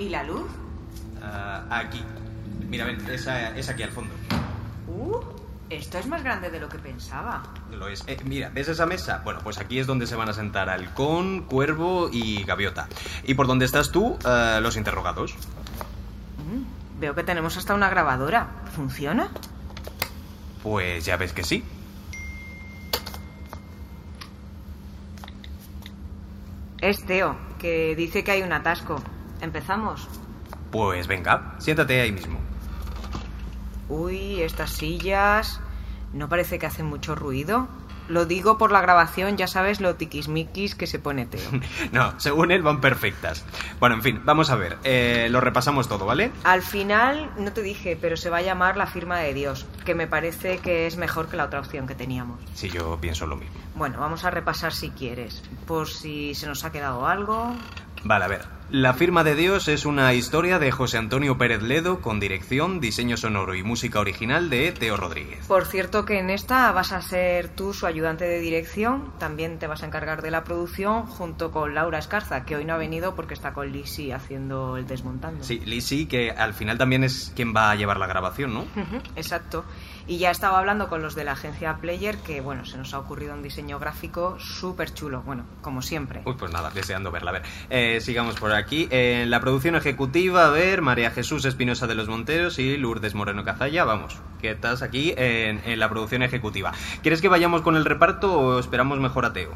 ¿Y la luz? Ah, aquí. Mira, ven, esa es aquí al fondo. Uh, esto es más grande de lo que pensaba. Lo es. Eh, mira, ¿ves esa mesa? Bueno, pues aquí es donde se van a sentar halcón, cuervo y gaviota. Y por donde estás tú, eh, los interrogados. Mm, veo que tenemos hasta una grabadora. ¿Funciona? Pues ya ves que sí. Es Teo, que dice que hay un atasco. ¿Empezamos? Pues venga, siéntate ahí mismo. Uy, estas sillas... ¿No parece que hacen mucho ruido? Lo digo por la grabación, ya sabes lo tiquismiquis que se pone Teo. No, según él van perfectas. Bueno, en fin, vamos a ver. Eh, lo repasamos todo, ¿vale? Al final, no te dije, pero se va a llamar la firma de Dios, que me parece que es mejor que la otra opción que teníamos. Sí, yo pienso lo mismo. Bueno, vamos a repasar si quieres, por si se nos ha quedado algo. Vale, a ver. La firma de Dios es una historia de José Antonio Pérez Ledo con dirección, diseño sonoro y música original de Teo Rodríguez. Por cierto que en esta vas a ser tú su ayudante de dirección, también te vas a encargar de la producción junto con Laura Escarza, que hoy no ha venido porque está con Lisi haciendo el desmontando. Sí, Lisi, que al final también es quien va a llevar la grabación, ¿no? Exacto. Y ya estaba hablando con los de la agencia Player, que bueno, se nos ha ocurrido un diseño gráfico súper chulo, bueno, como siempre. Pues nada, deseando verla. A ver, eh, sigamos por aquí. En la producción ejecutiva, a ver, María Jesús Espinosa de los Monteros y Lourdes Moreno Cazalla. Vamos, que estás aquí en, en la producción ejecutiva. ¿Quieres que vayamos con el reparto o esperamos mejor a Teo?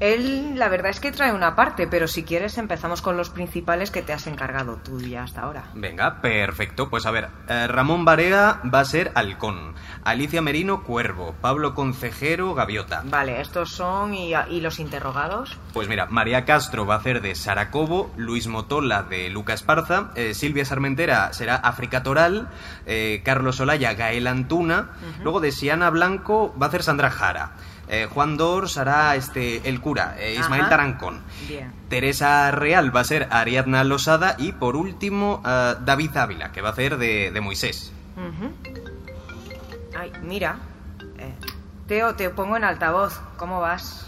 Él, la verdad es que trae una parte, pero si quieres empezamos con los principales que te has encargado tú ya hasta ahora. Venga, perfecto. Pues a ver, eh, Ramón Barea va a ser Halcón, Alicia Merino Cuervo, Pablo Concejero Gaviota. Vale, estos son y, y los interrogados. Pues mira, María Castro va a hacer de Sara Cobo, Luis Motola de Luca Esparza, eh, Silvia Sarmentera será África Toral, eh, Carlos Olaya Gael Antuna, luego de Siana Blanco va a hacer Sandra Jara. Eh, Juan Dors hará este, el cura, eh, Ismael Ajá. Tarancón. Bien. Teresa Real va a ser Ariadna Losada y por último eh, David Ávila, que va a hacer de, de Moisés. Ay, mira. Eh, Teo, te pongo en altavoz. ¿Cómo vas?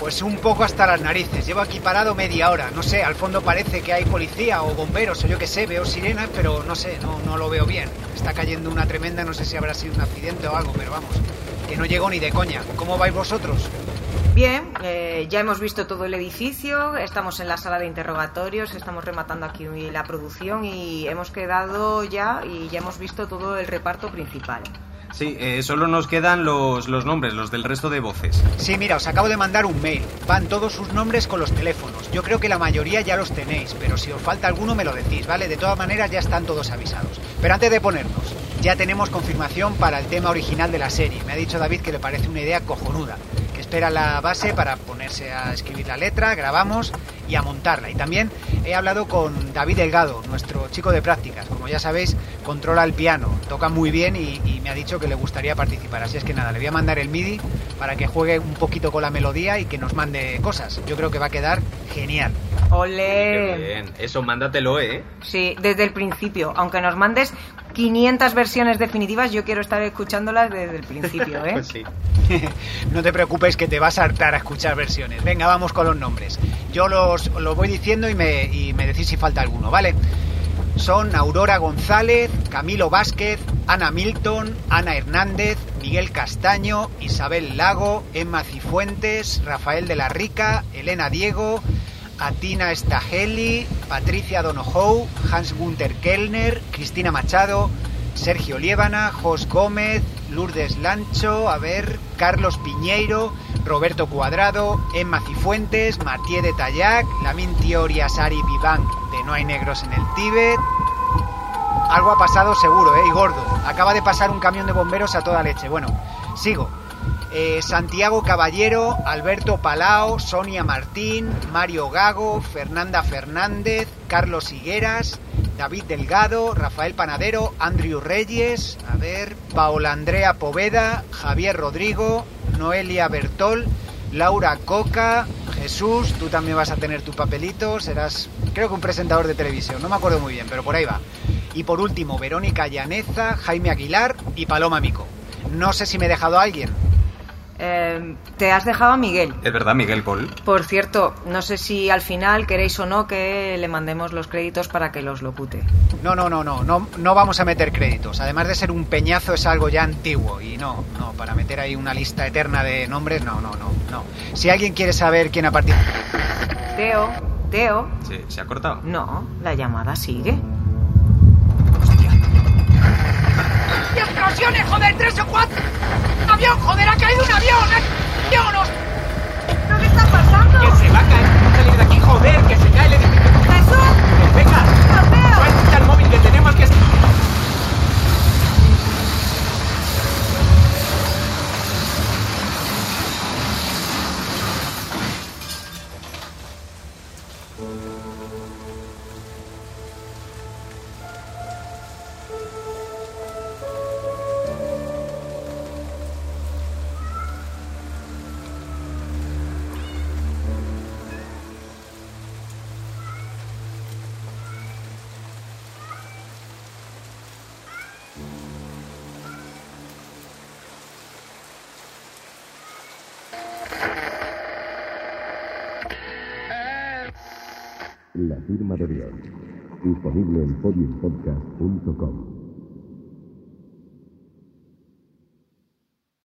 Pues un poco hasta las narices. Llevo aquí parado media hora. No sé, al fondo parece que hay policía o bomberos o yo qué sé, veo sirenas, pero no sé, no, no lo veo bien. Está cayendo una tremenda, no sé si habrá sido un accidente o algo, pero vamos, que no llego ni de coña. ¿Cómo vais vosotros? Bien, eh, ya hemos visto todo el edificio, estamos en la sala de interrogatorios, estamos rematando aquí la producción y hemos quedado ya y ya hemos visto todo el reparto principal. Sí, eh, solo nos quedan los, los nombres, los del resto de voces. Sí, mira, os acabo de mandar un mail. Van todos sus nombres con los teléfonos. Yo creo que la mayoría ya los tenéis, pero si os falta alguno me lo decís, ¿vale? De todas maneras ya están todos avisados. Pero antes de ponernos, ya tenemos confirmación para el tema original de la serie. Me ha dicho David que le parece una idea cojonuda, que espera la base para ponerse a escribir la letra, grabamos y a montarla. Y también he hablado con David Delgado, nuestro chico de prácticas. Como ya sabéis, controla el piano, toca muy bien y, y me ha dicho que le gustaría participar. Así es que nada, le voy a mandar el MIDI para que juegue un poquito con la melodía y que nos mande cosas. Yo creo que va a quedar genial. ¡Ole! bien, eso mándatelo, ¿eh? Sí, desde el principio. Aunque nos mandes 500 versiones definitivas, yo quiero estar escuchándolas desde el principio, ¿eh? Pues sí. no te preocupes que te vas a hartar a escuchar versiones. Venga, vamos con los nombres. Yo los, los voy diciendo y me, y me decís si falta alguno, ¿vale? Son Aurora González, Camilo Vázquez, Ana Milton, Ana Hernández, Miguel Castaño, Isabel Lago, Emma Cifuentes, Rafael de la Rica, Elena Diego, Atina Stageli, Patricia Donohoe, Hans Gunther Kellner, Cristina Machado, Sergio Liébana, Jos Gómez, Lourdes Lancho, a ver, Carlos Piñeiro, Roberto Cuadrado, Emma Cifuentes, Mathieu de Tallac, Lamin Tioria Sari Vivank de No hay negros en el Tíbet. Algo ha pasado seguro, ¿eh? Y gordo. Acaba de pasar un camión de bomberos a toda leche. Bueno, sigo. Eh, Santiago Caballero, Alberto Palao, Sonia Martín, Mario Gago, Fernanda Fernández, Carlos Higueras, David Delgado, Rafael Panadero, Andrew Reyes, a ver, Paola Andrea Poveda, Javier Rodrigo, Noelia Bertol, Laura Coca, Jesús, tú también vas a tener tu papelito, serás creo que un presentador de televisión, no me acuerdo muy bien, pero por ahí va. Y por último, Verónica Llaneza, Jaime Aguilar y Paloma Mico. No sé si me he dejado a alguien. Eh, Eh, te has dejado a Miguel. Es verdad, Miguel Paul. Por cierto, no sé si al final queréis o no que le mandemos los créditos para que los locute. No, no, no, no, no, no vamos a meter créditos. Además de ser un peñazo es algo ya antiguo y no, no, para meter ahí una lista eterna de nombres, no, no, no, no. Si alguien quiere saber quién ha participado... Teo, Teo. Sí, ¿Se ha cortado? No, la llamada sigue. ¡Y explosiones, joder! ¡Tres o cuatro! ¡Avión, joder! ¡Ha caído un avión! ¡Avionos! ¿Pero qué está pasando? ¡Que se va a caer! ¡Salir de aquí, joder! ¡Que se cae el edificio! ¡Jesús! ¡Venga! ¡Mateo! ¡Suelta el móvil que tenemos que... La firma de Dios. Disponible en podiumpodcast.com.